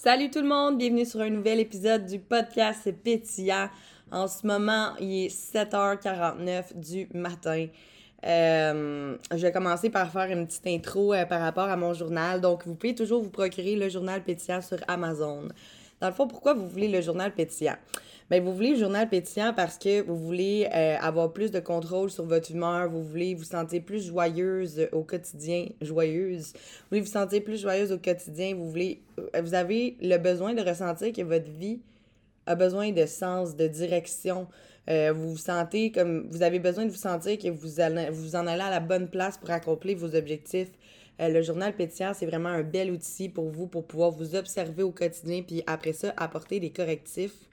Salut tout le monde, bienvenue sur un nouvel épisode du podcast Pétillant. En ce moment, il est 7h49 du matin. Euh, je vais commencer par faire une petite intro euh, par rapport à mon journal. Donc, vous pouvez toujours vous procurer le journal pétillant sur Amazon. Dans le fond, pourquoi vous voulez le journal pétillant? Bien, vous voulez le journal pétillant parce que vous voulez euh, avoir plus de contrôle sur votre humeur, vous voulez vous sentir plus joyeuse au quotidien, joyeuse. Vous voulez vous sentir plus joyeuse au quotidien, vous voulez euh, vous avez le besoin de ressentir que votre vie a besoin de sens, de direction. Euh, vous vous sentez comme vous avez besoin de vous sentir que vous allez vous en allez à la bonne place pour accomplir vos objectifs. le journal pétillant, c'est vraiment un bel outil pour vous pour pouvoir vous observer au quotidien puis après ça apporter des correctifs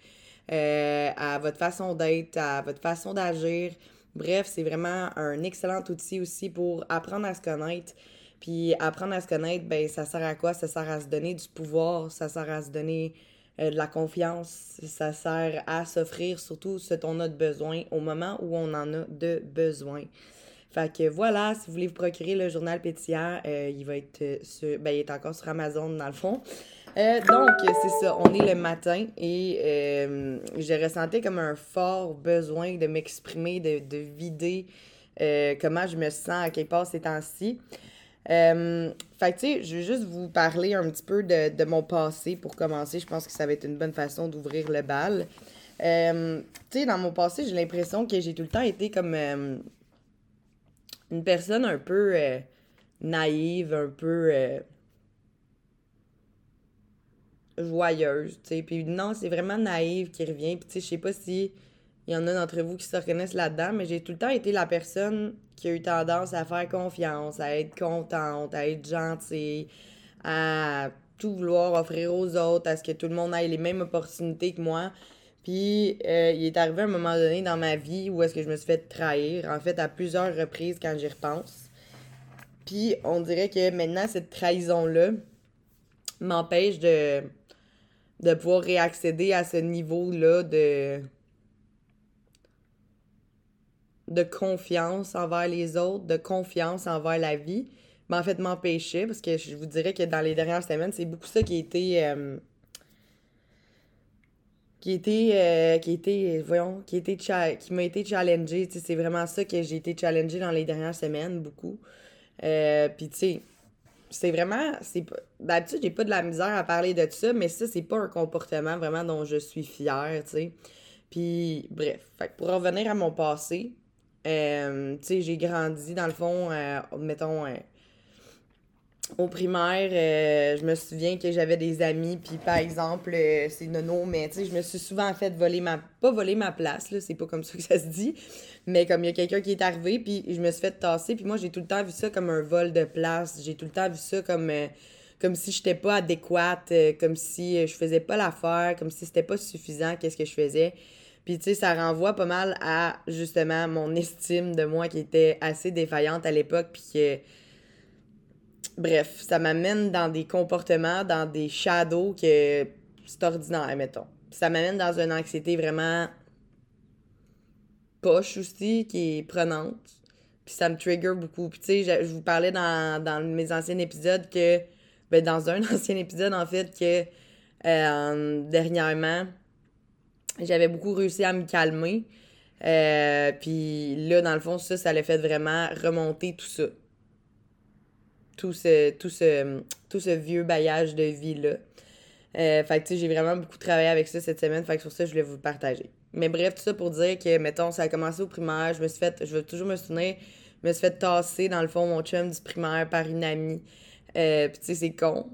euh, à votre façon d'être, à votre façon d'agir. Bref, c'est vraiment un excellent outil aussi pour apprendre à se connaître. Puis apprendre à se connaître, ben ça sert à quoi? Ça sert à se donner du pouvoir, ça sert à se donner euh, de la confiance, ça sert à s'offrir surtout ce dont on a de besoin au moment où on en a de besoin. Fait que voilà, si vous voulez vous procurer le journal pétillant, euh, il va être sur, ben, il est encore sur Amazon dans le fond. Euh, donc, c'est ça, on est le matin et euh, j'ai ressenti comme un fort besoin de m'exprimer, de, de, vider euh, comment je me sens à quelque part ces temps-ci. fait que, tu sais, je vais juste vous parler un petit peu de, de, mon passé pour commencer. Je pense que ça va être une bonne façon d'ouvrir le bal. tu sais, dans mon passé, j'ai l'impression que j'ai tout le temps été comme une personne un peu naïve, un peu joyeuse, tu sais. Puis non, c'est vraiment naïve qui revient. Puis tu sais, je sais pas si il y en a d'entre vous qui se reconnaissent là-dedans, mais j'ai tout le temps été la personne qui a eu tendance à faire confiance, à être contente, à être gentille, à tout vouloir offrir aux autres, à ce que tout le monde ait les mêmes opportunités que moi. Puis euh, il est arrivé un moment donné dans ma vie où est-ce que je me suis fait trahir, en fait à plusieurs reprises quand j'y repense. Puis on dirait que maintenant cette trahison-là m'empêche de de pouvoir réaccéder à ce niveau-là de de confiance envers les autres, de confiance envers la vie, mais en fait m'empêcher, parce que je vous dirais que dans les dernières semaines, c'est beaucoup ça qui a été euh, qui était euh, qui était voyons qui qui m'a été challengé c'est vraiment ça que j'ai été challengé dans les dernières semaines beaucoup. Euh, puis tu sais c'est vraiment. D'habitude, j'ai pas de la misère à parler de ça, mais ça, c'est pas un comportement vraiment dont je suis fière, tu sais. Puis, bref. Fait pour revenir à mon passé, euh, tu sais, j'ai grandi, dans le fond, euh, mettons, euh, au primaire, euh, je me souviens que j'avais des amis, puis par exemple, euh, c'est Nono, mais tu sais, je me suis souvent fait voler ma. Pas voler ma place, là, c'est pas comme ça que ça se dit, mais comme il y a quelqu'un qui est arrivé, puis je me suis fait tasser, puis moi, j'ai tout le temps vu ça comme un vol de place, j'ai tout le temps vu ça comme. Euh, comme si j'étais pas adéquate, comme si je faisais pas l'affaire, comme si c'était pas suffisant, qu'est-ce que je faisais. Puis, tu sais, ça renvoie pas mal à, justement, mon estime de moi qui était assez défaillante à l'époque, puis bref, ça m'amène dans des comportements, dans des shadows que c'est ordinaire, mettons. ça m'amène dans une anxiété vraiment poche aussi, qui est prenante. Puis ça me trigger beaucoup. Puis tu sais, je, vous parlais dans, mes anciens épisodes que, ben dans un ancien épisode en fait, que euh, dernièrement, j'avais beaucoup réussi à me calmer. Euh, puis là, dans le fond, ça, ça l'a fait vraiment remonter tout ça tout ce, tout ce, tout ce vieux bailliage de vie-là. Euh, fait que, tu sais, j'ai vraiment beaucoup travaillé avec ça cette semaine. Fait que sur ça, je voulais vous le partager. Mais bref, tout ça pour dire que, mettons, ça a commencé au primaire. Je me suis fait, je vais toujours me souvenir, je me suis fait tasser, dans le fond, mon chum du primaire par une amie. Euh, Puis, tu sais, c'est con.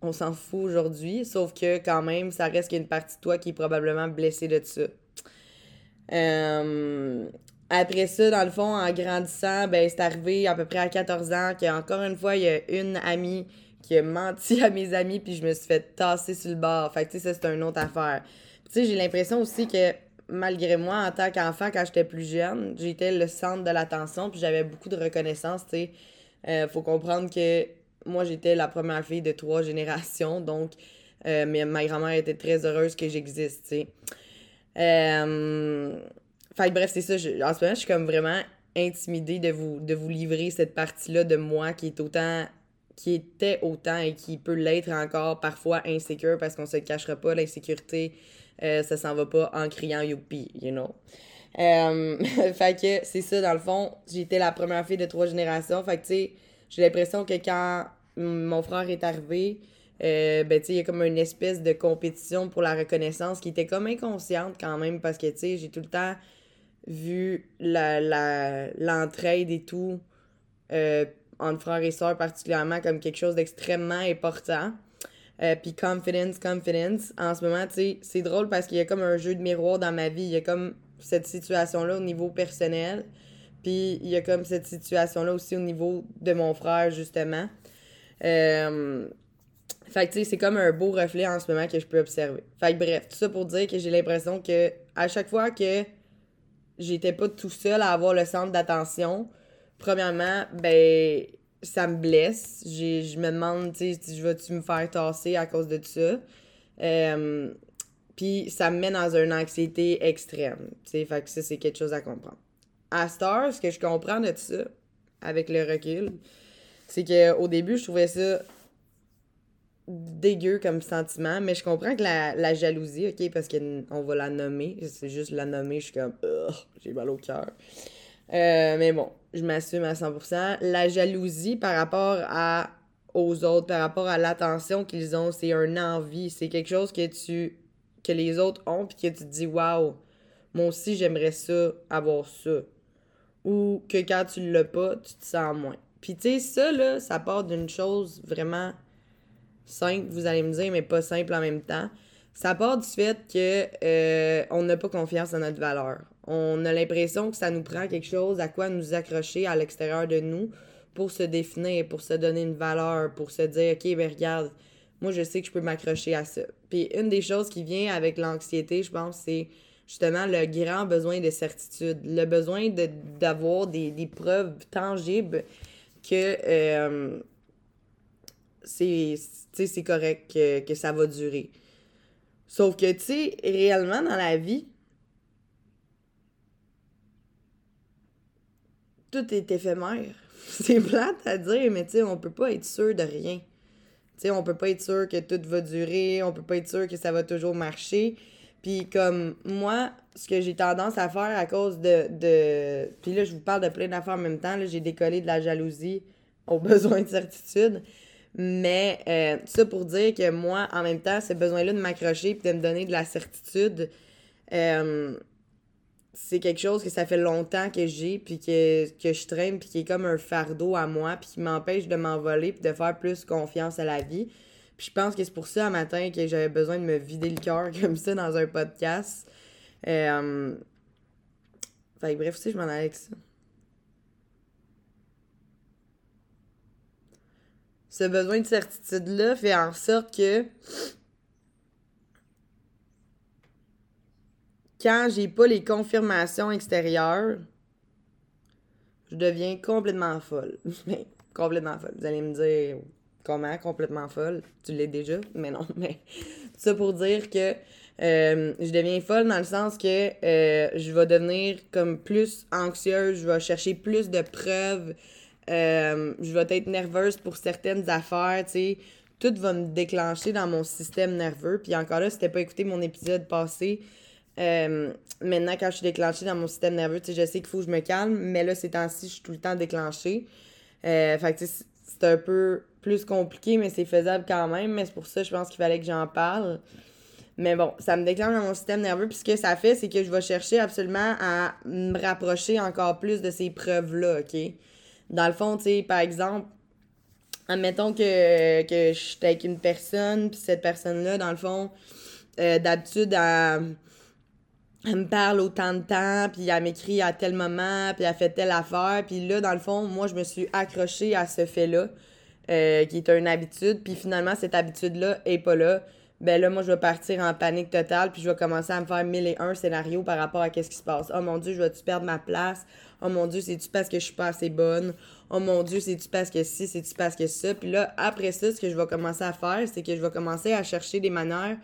On s'en fout aujourd'hui. Sauf que, quand même, ça reste qu'il y a une partie de toi qui est probablement blessée de ça. Euh, après ça, dans le fond, en grandissant, ben, c'est arrivé à peu près à 14 ans qu'encore une fois, il y a une amie qui a menti à mes amis, puis je me suis fait tasser sur le bord. Fait que, tu sais, ça, c'est une autre affaire. Tu sais, j'ai l'impression aussi que, malgré moi, en tant qu'enfant, quand j'étais plus jeune, j'étais le centre de l'attention, puis j'avais beaucoup de reconnaissance, tu sais. Euh, faut comprendre que moi, j'étais la première fille de trois générations, donc euh, mais ma grand-mère était très heureuse que j'existe, tu sais. Euh, fait bref, c'est ça. en ce moment, je suis comme vraiment intimidée de vous, de vous livrer cette partie-là de moi qui est autant qui était autant et qui peut l'être encore parfois insécure parce qu'on se cachera pas, l'insécurité, euh, ça s'en va pas en criant youpi, you know. Euh, fait que c'est ça, dans le fond, j'étais la première fille de trois générations. Fait que, tu sais, j'ai l'impression que quand mon frère est arrivé, euh, ben, tu sais, il y a comme une espèce de compétition pour la reconnaissance qui était comme inconsciente quand même parce que, tu sais, j'ai tout le temps vu la, la, l'entraide et tout euh, entre frères et sœurs particulièrement comme quelque chose d'extrêmement important. Euh, puis confidence, confidence. En ce moment, tu sais, c'est drôle parce qu'il y a comme un jeu de miroir dans ma vie. Il y a comme cette situation-là au niveau personnel. Puis il y a comme cette situation-là aussi au niveau de mon frère, justement. Euh, fait que, tu sais, c'est comme un beau reflet en ce moment que je peux observer. Fait que, bref, tout ça pour dire que j'ai l'impression que à chaque fois que j'étais pas tout seul à avoir le centre d'attention, premièrement, ben, ça me blesse. Je me demande, tu sais, je vais-tu me faire tasser à cause de ça? Euh, puis ça me met dans une anxiété extrême. Tu fait que ça, c'est quelque chose à comprendre. À Star, ce que je comprends de ça, avec le recul, c'est qu'au début, je trouvais ça dégueu comme sentiment, mais je comprends que la, la jalousie, ok, parce qu'on va la nommer, c'est juste la nommer, je suis comme, j'ai mal au cœur. Euh, mais bon, je m'assume à 100%. La jalousie par rapport à, aux autres, par rapport à l'attention qu'ils ont, c'est un envie. C'est quelque chose que tu que les autres ont, puis que tu dis, waouh, moi aussi j'aimerais ça, avoir ça. Ou que quand tu l'as pas, tu te sens moins. Puis tu sais, ça, là, ça part d'une chose vraiment simple, vous allez me dire, mais pas simple en même temps. Ça part du fait que euh, on n'a pas confiance en notre valeur. On a l'impression que ça nous prend quelque chose à quoi nous accrocher à l'extérieur de nous pour se définir, pour se donner une valeur, pour se dire, OK, ben regarde, moi, je sais que je peux m'accrocher à ça. Puis une des choses qui vient avec l'anxiété, je pense, c'est justement le grand besoin de certitude, le besoin d'avoir des, des, preuves tangibles que euh, c'est correct, que, ça va durer. Sauf que, tu sais, réellement dans la vie, tout est éphémère. C'est plate à dire, mais tu sais, on peut pas être sûr de rien. Tu sais, on peut pas être sûr que tout va durer, on peut pas être sûr que ça va toujours marcher. Puis comme moi, ce que j'ai tendance à faire à cause de... de... Puis là, je vous parle de plein d'affaires en même temps. J'ai décollé de la jalousie au besoin de certitude. Mais euh, ça pour dire que moi, en même temps, ce besoin-là de m'accrocher puis de me donner de la certitude, euh, c'est quelque chose que ça fait longtemps que j'ai, puis que, que je traîne, puis qui est comme un fardeau à moi, puis qui m'empêche de m'envoler, puis de faire plus confiance à la vie. Puis je pense que c'est pour ça, un matin, que j'avais besoin de me vider le cœur comme ça dans un podcast. Euh... Fait bref, tu sais, je m'en allais avec ça. Ce besoin de certitude-là fait en sorte que quand j'ai pas les confirmations extérieures, je deviens complètement folle. complètement folle. Vous allez me dire comment complètement folle? Tu l'es déjà? Mais non, mais ça pour dire que euh, je deviens folle dans le sens que euh, je vais devenir comme plus anxieuse, je vais chercher plus de preuves, euh, je vais être nerveuse pour certaines affaires, tu sais. Tout va me déclencher dans mon système nerveux. Puis encore là, si t'as pas écouté mon épisode passé, euh, maintenant, quand je suis déclenchée dans mon système nerveux, je sais qu'il faut que je me calme, mais là, ces temps-ci, je suis tout le temps déclenchée. Euh, fait que c'est un peu plus compliqué, mais c'est faisable quand même. Mais c'est pour ça, je pense qu'il fallait que j'en parle. Mais bon, ça me déclenche dans mon système nerveux. Puis ce que ça fait, c'est que je vais chercher absolument à me rapprocher encore plus de ces preuves-là, OK? Dans le fond, tu sais, par exemple, admettons que, que je suis avec une personne, puis cette personne-là, dans le fond, euh, d'habitude, elle elle me parle autant de temps, puis elle m'écrit à tel moment, puis elle fait telle affaire. Puis là, dans le fond, moi, je me suis accrochée à ce fait-là, euh, qui est une habitude. Puis finalement, cette habitude-là est pas là. Ben là, moi, je vais partir en panique totale, puis je vais commencer à me faire mille et un scénarios par rapport à qu'est-ce qui se passe. Oh mon Dieu, je vais-tu perdre ma place? Oh mon Dieu, c'est-tu parce que je suis pas assez bonne? Oh mon Dieu, c'est-tu parce que si, c'est-tu parce que ça? Puis là, après ça, ce que je vais commencer à faire, c'est que je vais commencer à chercher des manières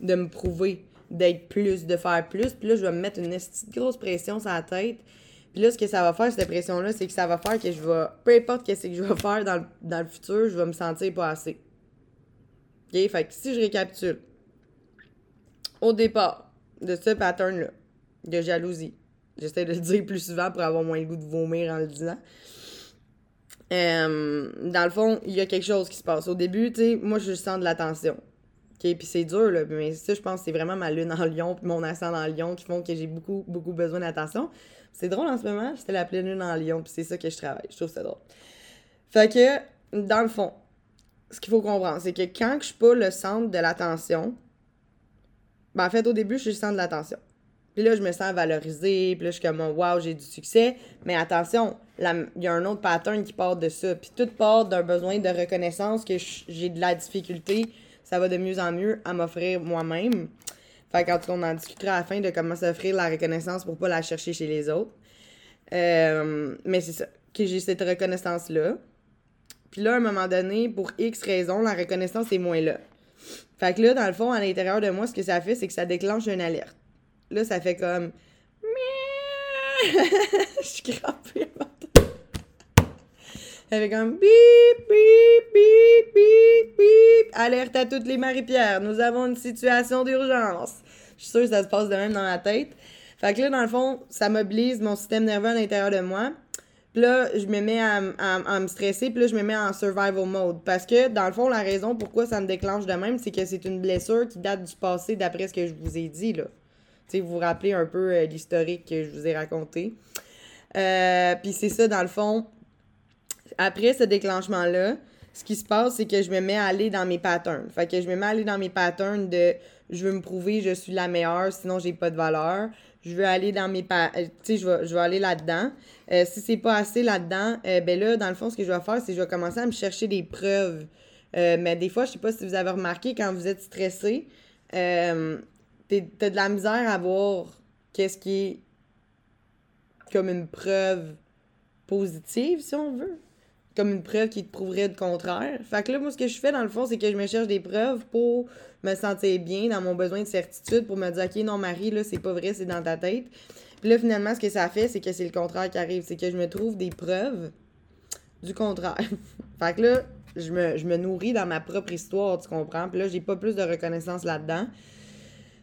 de me prouver d'être plus, de faire plus. Puis là, je vais me mettre une grosse pression sur la tête. Puis là, ce que ça va faire, cette pression-là, c'est que ça va faire que je vais, peu importe qu'est-ce que je vais faire dans le, dans le futur, je vais me sentir pas assez. OK? Fait que si je récapitule, au départ de ce pattern-là, de jalousie, j'essaie de le dire plus souvent pour avoir moins le goût de vomir en le disant. Euh, dans le fond, il y a quelque chose qui se passe. Au début, tu sais, moi, je sens de l'attention. OK? Puis c'est dur, là. Mais ça, je pense c'est vraiment ma lune en lion puis mon ascendant en lion qui font que j'ai beaucoup, beaucoup besoin d'attention. C'est drôle en ce moment, c'était la pleine lune en lion puis c'est ça que je travaille. Je trouve ça drôle. Fait que, dans le fond, ce qu'il faut comprendre, c'est que quand je suis pas le centre de l'attention, ben en fait, au début, je suis le centre de l'attention. Puis là, je me sens valorisée, puis là, je suis comme, waouh, j'ai du succès. Mais attention, il y a un autre pattern qui part de ça. Puis tout part d'un besoin de reconnaissance que j'ai de la difficulté, ça va de mieux en mieux à m'offrir moi-même. Fait quand on en discutera à la fin de comment s'offrir la reconnaissance pour pas la chercher chez les autres. Euh, mais c'est ça, que j'ai cette reconnaissance-là. Puis là, à un moment donné, pour X raisons, la reconnaissance est moins là. Fait que là, dans le fond, à l'intérieur de moi, ce que ça fait, c'est que ça déclenche une alerte. Là, ça fait comme. Je suis crampée. Ça fait comme bip, bip, bip, bip, bip. Alerte à toutes les Marie-Pierre. Nous avons une situation d'urgence. Je suis sûre que ça se passe de même dans ma tête. Fait que là, dans le fond, ça mobilise mon système nerveux à l'intérieur de moi. Puis là, je me mets à, à, me stresser, puis là, je me mets en survival mode. Parce que, dans le fond, la raison pourquoi ça me déclenche de même, c'est que c'est une blessure qui date du passé, d'après ce que je vous ai dit, là. Vous vous rappelez un peu euh, l'historique que je vous ai raconté. Euh, puis c'est ça, dans le fond, après ce déclenchement-là, ce qui se passe, c'est que je me mets à aller dans mes patterns. Fait que je me mets à aller dans mes patterns de je veux me prouver, je suis la meilleure, sinon j'ai pas de valeur. Je veux aller dans mes pa euh, tu sais, je vais, je aller là-dedans. Euh, si c'est pas assez là-dedans, euh, ben là, dans le fond, ce que je vais faire, c'est que je vais commencer à me chercher des preuves. mais des fois, je sais pas si vous avez remarqué, quand vous êtes stressé, t'as de la misère à voir qu'est-ce qui est comme une preuve positive, si on veut comme une preuve qui te prouverait le contraire. Fait que là, moi, ce que je fais, dans le fond, c'est que je me cherche des preuves pour me sentir bien dans mon besoin de certitude, pour me dire, OK, non, Marie, là, c'est pas vrai, c'est dans ta tête. Puis là, finalement, ce que ça fait, c'est que c'est le contraire qui arrive. C'est que je me trouve des preuves du contraire. fait que là, je me, je me nourris dans ma propre histoire, tu comprends? Puis là, j'ai pas plus de reconnaissance là-dedans.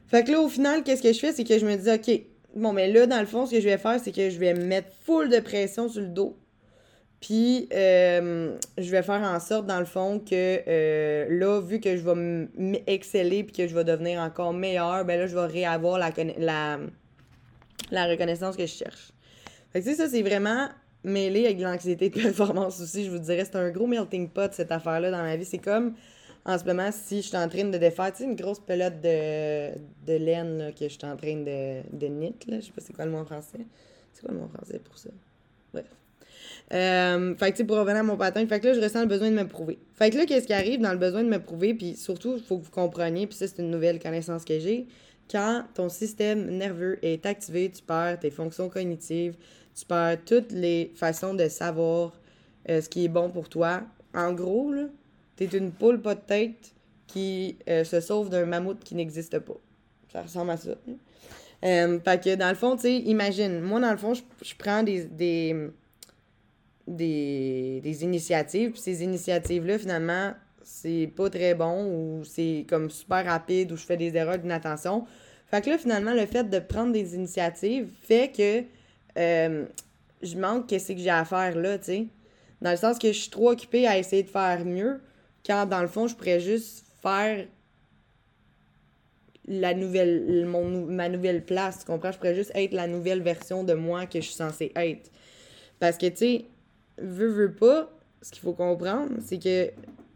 Fait que là, au final, qu'est-ce que je fais? C'est que je me dis, OK, bon, mais là, dans le fond, ce que je vais faire, c'est que je vais mettre full de pression sur le dos puis, euh, je vais faire en sorte, dans le fond, que euh, là, vu que je vais exceller puis que je vais devenir encore meilleur, ben là, je vais réavoir la, la, la reconnaissance que je cherche. Fait que, tu sais, ça, c'est vraiment mêlé avec l'anxiété de performance aussi. Je vous dirais, c'est un gros melting pot, cette affaire-là, dans ma vie. C'est comme, en ce moment, si je suis en train de défaire, tu sais, une grosse pelote de, de laine que je suis en train de, de knit. Je sais pas c'est quoi le mot en français. C'est quoi le mot en français pour ça? Bref. Euh, fait que, tu pour revenir à mon patin, fait que là, je ressens le besoin de me prouver. Fait que là, qu'est-ce qui arrive dans le besoin de me prouver, puis surtout, il faut que vous compreniez, puis ça, c'est une nouvelle connaissance que j'ai. Quand ton système nerveux est activé, tu perds tes fonctions cognitives, tu perds toutes les façons de savoir euh, ce qui est bon pour toi. En gros, là, t'es une poule pas de tête qui euh, se sauve d'un mammouth qui n'existe pas. Ça ressemble à ça. Euh, fait que dans le fond, tu sais, imagine, moi, dans le fond, je, prends des, des des, des initiatives. Puis ces initiatives-là, finalement, c'est pas très bon ou c'est comme super rapide ou je fais des erreurs d'inattention. Fait que là, finalement, le fait de prendre des initiatives fait que euh, je manque qu'est-ce que j'ai à faire là, tu sais. Dans le sens que je suis trop occupée à essayer de faire mieux, quand dans le fond, je pourrais juste faire la nouvelle, mon, ma nouvelle place, tu comprends? Je pourrais juste être la nouvelle version de moi que je suis censée être. Parce que, tu sais, veut, veut pas, ce qu'il faut comprendre, c'est que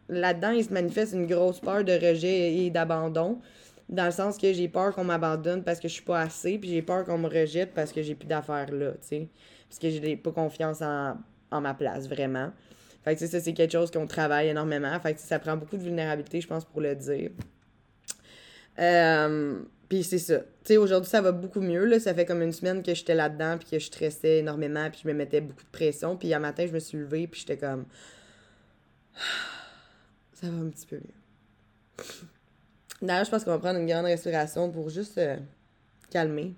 là-dedans, il se manifeste une grosse peur de rejet et d'abandon. Dans le sens que j'ai peur qu'on m'abandonne parce que je suis pas assez, puis j'ai peur qu'on me rejette parce que j'ai plus d'affaires là, tu sais. Parce que j'ai pas confiance en, ma place, vraiment. Fait que ça, c'est quelque chose qu'on travaille énormément. Fait que ça prend beaucoup de vulnérabilité, je pense, pour le dire. Euh, puis c'est ça. Tu sais, aujourd'hui, ça va beaucoup mieux. Là. Ça fait comme une semaine que j'étais là-dedans, puis que je stressais énormément, puis je me mettais beaucoup de pression. Puis un matin, je me suis levée, puis j'étais comme. Ça va un petit peu mieux. D'ailleurs, je pense qu'on va prendre une grande respiration pour juste euh, calmer.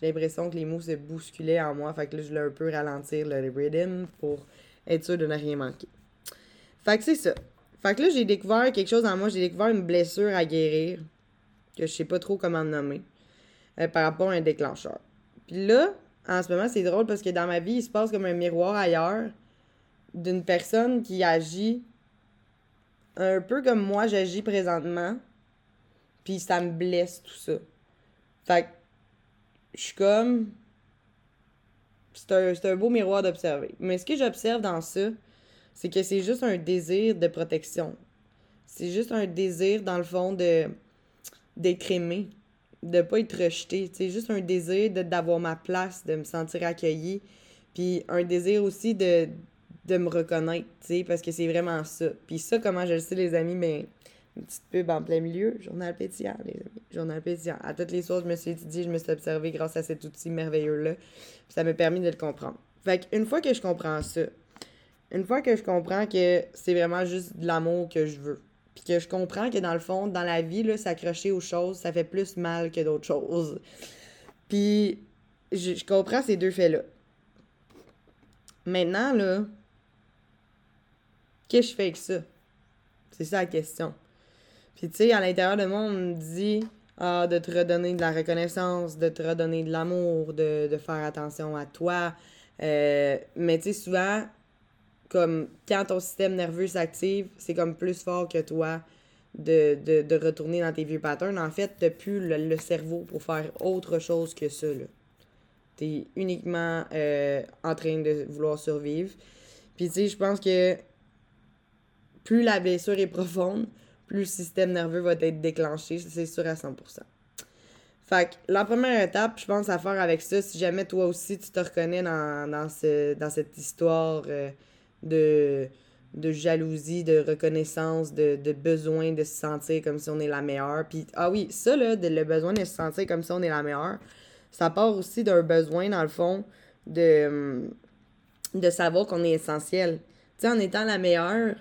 J'ai l'impression que les mots se bousculaient en moi. Fait que là, je voulais un peu ralentir le rhythm pour être sûr de ne rien manquer. Fait que c'est ça. Fait que là, j'ai découvert quelque chose en moi. J'ai découvert une blessure à guérir que je sais pas trop comment nommer euh, par rapport à un déclencheur. Puis là, en ce moment, c'est drôle parce que dans ma vie, il se passe comme un miroir ailleurs d'une personne qui agit un peu comme moi j'agis présentement. Puis ça me blesse tout ça. Fait que je suis comme. C'est un, un, beau miroir d'observer. Mais ce que j'observe dans ça, c'est que c'est juste un désir de protection. C'est juste un désir, dans le fond, d'être aimé, de pas être rejeté. C'est juste un désir d'avoir ma place, de me sentir accueilli. Puis un désir aussi de, me reconnaître, parce que c'est vraiment ça. Puis ça, comment je le sais, les amis, mais une petite pub en plein milieu, journal pétillant, les amis. Journal pétillant. À toutes les sources, je me suis étudiée, je me suis observée grâce à cet outil merveilleux-là. Ça m'a permis de le comprendre. Fait qu'une fois que je comprends ça, une fois que je comprends que c'est vraiment juste de l'amour que je veux, puis que je comprends que dans le fond, dans la vie, s'accrocher aux choses, ça fait plus mal que d'autres choses. Puis je, je comprends ces deux faits-là. Maintenant, là, qu'est-ce que je fais avec ça? C'est ça la question. Puis, tu sais, à l'intérieur de moi, on me dit ah, de te redonner de la reconnaissance, de te redonner de l'amour, de, faire attention à toi. Euh, mais, tu sais, souvent, comme quand ton système nerveux s'active, c'est comme plus fort que toi de, retourner dans tes vieux patterns. En fait, t'as plus le, cerveau pour faire autre chose que ça. Tu es uniquement euh, en train de vouloir survivre. Puis, tu sais, je pense que plus la blessure est profonde, plus le système nerveux va être déclenché, c'est sûr à 100%. Fait que la première étape, je pense, à faire avec ça, si jamais toi aussi tu te reconnais dans, dans, ce, dans cette histoire euh, de, jalousie, de reconnaissance, de, besoin de se sentir comme si on est la meilleure. Puis, ah oui, ça, là, le besoin de se sentir comme si on est la meilleure, ça part aussi d'un besoin, dans le fond, de, de savoir qu'on est essentiel. Tu sais, en étant la meilleure,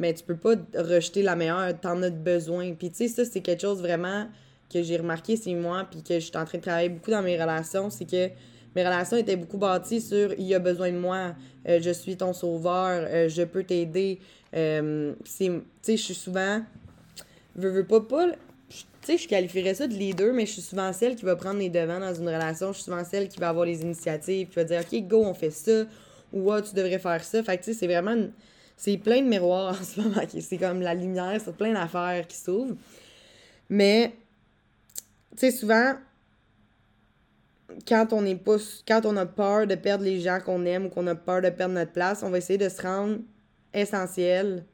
mais tu peux pas rejeter la meilleure, t'en as besoin. Puis tu sais, ça, c'est quelque chose vraiment que j'ai remarqué, c'est moi, puis que je suis en train de travailler beaucoup dans mes relations, c'est que mes relations étaient beaucoup bâties sur il y a besoin de moi, euh, je suis ton sauveur, euh, je peux t'aider. Euh, tu sais, je suis souvent. Veux, veux pas, pas. Tu sais, je qualifierais ça de leader, mais je suis souvent celle qui va prendre les devants dans une relation. Je suis souvent celle qui va avoir les initiatives, qui va dire OK, go, on fait ça, ou ah, tu devrais faire ça. Fait que tu sais, c'est vraiment. C'est plein de miroirs en ce moment. C'est comme la lumière sur plein d'affaires qui s'ouvrent. Mais, tu sais, souvent, quand on est pas quand on a peur de perdre les gens qu'on aime ou qu'on a peur de perdre notre place, on va essayer de se rendre essentiel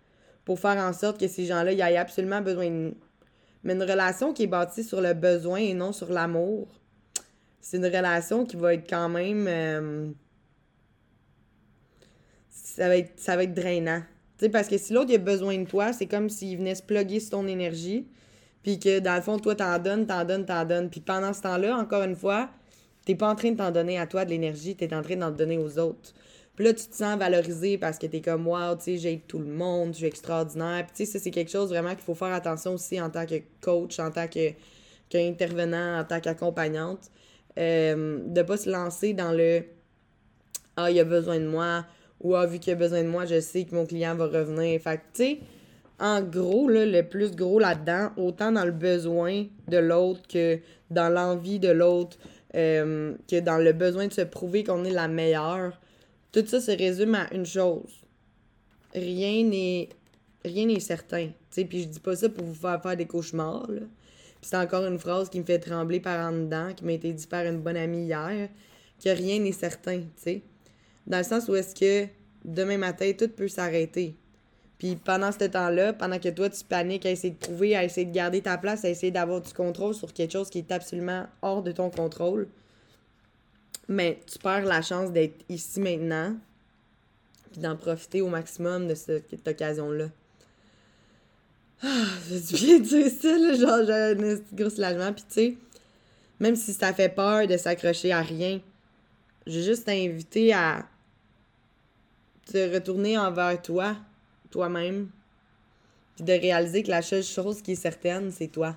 pour faire en sorte que ces gens-là y aient absolument besoin de nous. Mais une relation qui est bâtie sur le besoin et non sur l'amour, c'est une relation qui va être quand même euh, ça va être, ça va être drainant. parce que si l'autre a besoin de toi, c'est comme s'il venait se plugger sur ton énergie. Puis que dans le fond, toi, t'en donnes, t'en donnes, t'en donnes. Puis pendant ce temps-là, encore une fois, t'es pas en train de t'en donner à toi de l'énergie, t'es en train d'en donner aux autres. Puis là, tu te sens valorisé parce que t'es comme, wow, tu sais, j'aide tout le monde, je suis extraordinaire. Puis tu sais, ça, c'est quelque chose vraiment qu'il faut faire attention aussi en tant que coach, en tant qu'intervenant, en tant qu'accompagnante. Euh, de pas se lancer dans le Ah, il a besoin de moi, ou ah, vu qu'il a besoin de moi, je sais que mon client va revenir. Fait que, tu sais, en gros, le plus gros là-dedans, autant dans le besoin de l'autre que dans l'envie de l'autre, euh, que dans le besoin de se prouver qu'on est la meilleure, tout ça se résume à une chose. Rien n'est rien n'est certain. puis je dis pas ça pour vous faire faire des cauchemars. Là. C'est encore une phrase qui me fait trembler par en dedans, qui m'a été dit par une bonne amie hier, que rien n'est certain, sais. Dans le sens où est-ce que demain matin, tout peut s'arrêter. Puis pendant ce temps-là, pendant que toi, tu paniques à essayer de prouver, à essayer de garder ta place, à essayer d'avoir du contrôle sur quelque chose qui est absolument hors de ton contrôle, mais tu perds la chance d'être ici maintenant, puis d'en profiter au maximum de cette occasion-là. Ah, j'ai bien dire ça, là, genre, j'ai un gros soulagement. Puis tu sais, même si ça fait peur de s'accrocher à rien, j'ai juste t'inviter à te retourner envers toi, toi-même, puis de réaliser que la seule chose qui est certaine, c'est toi.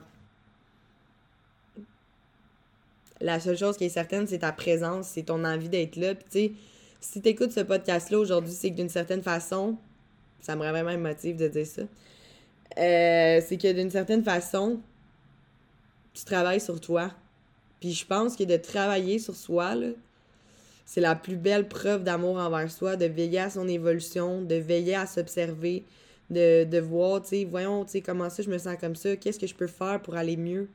La seule chose qui est certaine, c'est ta présence, c'est ton envie d'être là. Puis, tu sais, si tu écoutes ce podcast-là aujourd'hui, c'est que d'une certaine façon, ça me vraiment un motif de dire ça, euh, c'est que d'une certaine façon, tu travailles sur toi. Puis je pense que de travailler sur soi, c'est la plus belle preuve d'amour envers soi, de veiller à son évolution, de veiller à s'observer, de, de voir, tu sais, voyons, tu sais, comment ça je me sens comme ça, qu'est-ce que je peux faire pour aller mieux,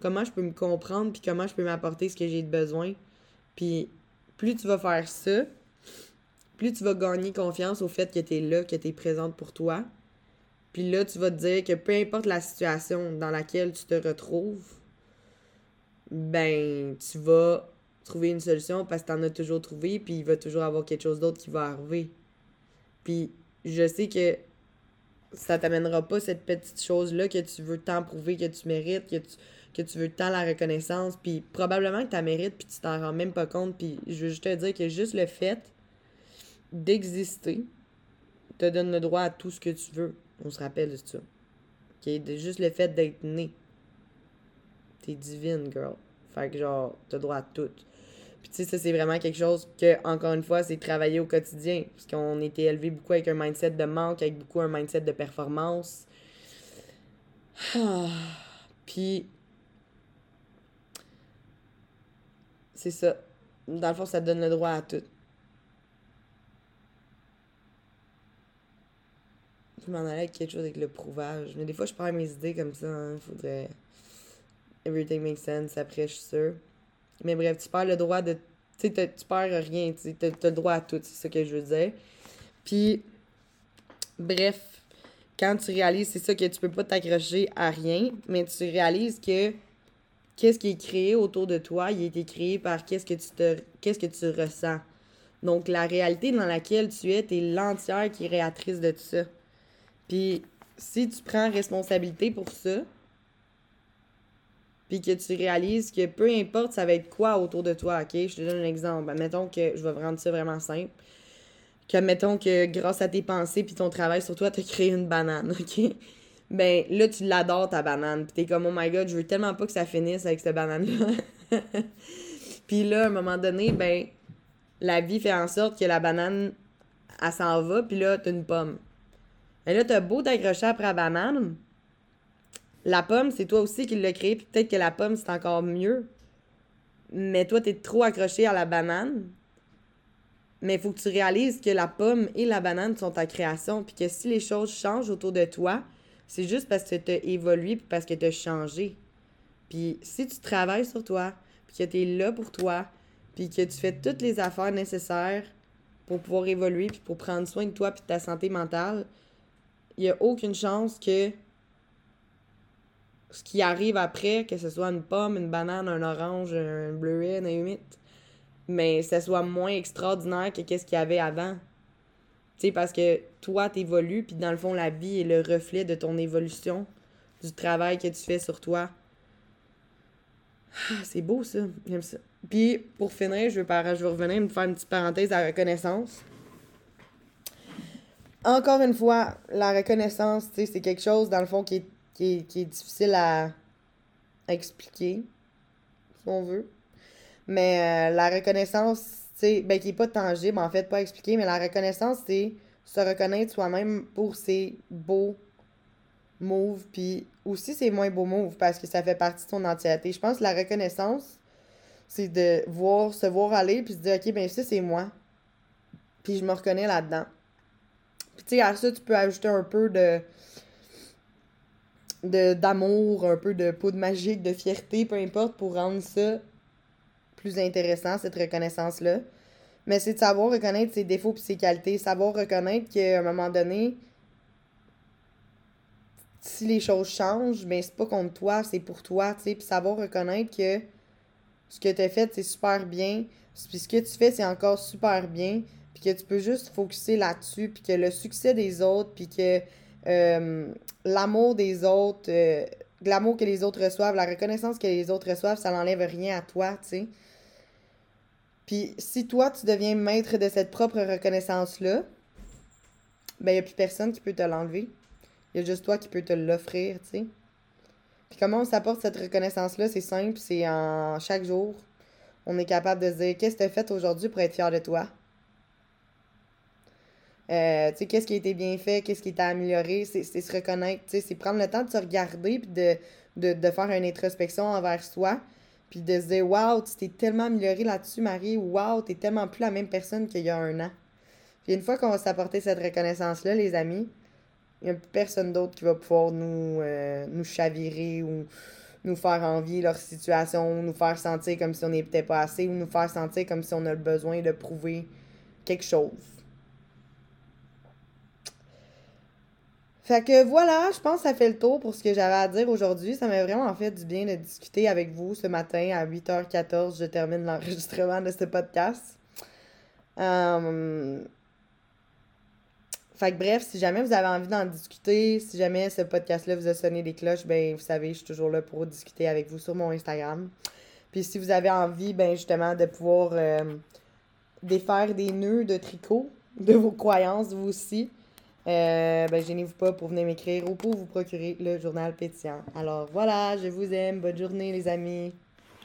comment je peux me comprendre, puis comment je peux m'apporter ce que j'ai de besoin? Puis plus tu vas faire ça, plus tu vas gagner confiance au fait que tu es là, que tu es présente pour toi. Puis là, tu vas te dire que peu importe la situation dans laquelle tu te retrouves, ben, tu vas trouver une solution parce que tu en as toujours trouvé, puis il va toujours avoir quelque chose d'autre qui va arriver. Puis je sais que ça t'amènera pas cette petite chose-là que tu veux tant prouver que tu mérites, que tu, que tu veux tant la reconnaissance, puis probablement que tu mérites, puis tu t'en rends même pas compte. Puis je veux juste te dire que juste le fait d'exister te donne le droit à tout ce que tu veux. On se rappelle de ça. Juste le fait d'être né. T'es divine, girl. Fait que genre, t'as droit à tout. Puis tu sais, ça c'est vraiment quelque chose que, encore une fois, c'est travailler au quotidien. Parce qu'on était élevé beaucoup avec un mindset de manque, avec beaucoup un mindset de performance. Puis c'est ça. Dans le fond, ça donne le droit à tout. Je m'en allais avec quelque chose avec le prouvage. Mais des fois, je perds mes idées comme ça. Hein. Faudrait. Everything makes sense. Après, je suis sûre. Mais bref, tu perds le droit de. Tu sais, tu perds rien. Tu as, le droit à tout. C'est ça que je veux dire. Puis, bref, quand tu réalises, c'est ça que tu peux pas t'accrocher à rien, mais tu réalises que qu'est-ce qui est créé autour de toi, il a été créé par qu'est-ce que tu te qu'est-ce que tu ressens. Donc la réalité dans laquelle tu es, t'es l'entière qui créatrice de tout ça. Puis si tu prends responsabilité pour ça, puis que tu réalises que peu importe ça va être quoi autour de toi, ok? Je te donne un exemple. Mettons que je vais rendre ça vraiment simple. Que mettons que grâce à tes pensées puis ton travail sur toi, tu as créé une banane, ok? Ben là, tu l'adores ta banane. Puis t'es comme, oh my god, je veux tellement pas que ça finisse avec cette banane-là. puis là, à un moment donné, ben, la vie fait en sorte que la banane, elle s'en va, puis là, t'as une pomme. Mais là, t'as beau t'accrocher après la banane. La pomme, c'est toi aussi qui l'as créée, puis peut-être que la pomme, c'est encore mieux. Mais toi, t'es trop accroché à la banane. Mais il faut que tu réalises que la pomme et la banane sont ta création, puis que si les choses changent autour de toi, c'est juste parce que tu as évolué, puis parce que tu as changé. Puis si tu travailles sur toi, puis que tu es là pour toi, puis que tu fais toutes les affaires nécessaires pour pouvoir évoluer, puis pour prendre soin de toi, puis de ta santé mentale, il n'y a aucune chance que ce qui arrive après, que ce soit une pomme, une banane, un orange, un bleuet, un humide, mais ce soit moins extraordinaire que qu'est-ce qu'il y avait avant. Tu sais, parce que toi, t'évolues, puis dans le fond, la vie est le reflet de ton évolution, du travail que tu fais sur toi. Ah, c'est beau, ça. J'aime ça. Puis, pour finir, je vais, je vais revenir me faire une petite parenthèse à la reconnaissance encore une fois, la reconnaissance, c'est quelque chose, dans le fond, qui est, qui est, difficile à, expliquer, si on veut. Mais euh, la reconnaissance, tu ben, qui est pas tangible, en fait, pas expliquer, mais la reconnaissance, c'est se reconnaître soi-même pour ses beaux moves, puis aussi ses moins beaux moves, parce que ça fait partie de ton entièreté. Je pense que la reconnaissance, c'est de voir, se voir aller, puis se dire, OK, ben ça, c'est moi. Puis je me reconnais là-dedans. Puis, tu sais, à ça, tu peux ajouter un peu de d'amour, un peu de poudre magique, de fierté, peu importe, pour rendre ça plus intéressant, cette reconnaissance-là. Mais c'est de savoir reconnaître ses défauts et ses qualités, savoir reconnaître qu'à un moment donné, si les choses changent, mais c'est pas contre toi, c'est pour toi, tu sais, puis savoir reconnaître que ce que tu as fait, c'est super bien, puis ce que tu fais, c'est encore super bien, puis que tu peux juste focuser là-dessus, puis que le succès des autres, puis que euh, l'amour des autres, euh, l'amour que les autres reçoivent, la reconnaissance que les autres reçoivent, ça n'enlève rien à toi, tu sais. Puis si toi, tu deviens maître de cette propre reconnaissance-là, ben, il n'y a plus personne qui peut te l'enlever. Il y a juste toi qui peux te l'offrir, tu sais. Puis comment on s'apporte cette reconnaissance-là, c'est simple, c'est en chaque jour, on est capable de se dire qu'est-ce que tu as fait aujourd'hui pour être fier de toi? Euh, tu sais, qu'est-ce qui a été bien fait, qu'est-ce qui t'a amélioré, c'est se reconnaître, tu sais, c'est prendre le temps de se regarder puis de, de, de, faire une introspection envers soi, puis de se dire Waouh, tu t'es tellement amélioré là-dessus, Marie, waouh, t'es tellement plus la même personne qu'il y a un an. Puis une fois qu'on va s'apporter cette reconnaissance-là, les amis, il n'y a personne d'autre qui va pouvoir nous, euh, nous chavirer ou nous faire envier leur situation, nous faire sentir comme si on n'était pas assez, ou nous faire sentir comme si on a le besoin de prouver quelque chose. Fait que voilà, je pense que ça fait le tour pour ce que j'avais à dire aujourd'hui. Ça m'a vraiment fait du bien de discuter avec vous ce matin à 8h14. Je termine l'enregistrement de ce podcast. Um, fait que bref, si jamais vous avez envie d'en discuter, si jamais ce podcast-là vous a sonné des cloches, ben vous savez, je suis toujours là pour discuter avec vous sur mon Instagram. Puis si vous avez envie, ben justement, de pouvoir euh, défaire des nœuds de tricot de vos croyances, vous aussi, euh, ben gênez-vous pas pour venir m'écrire ou pour vous procurer le journal pétillant. Alors voilà, je vous aime. Bonne journée les amis.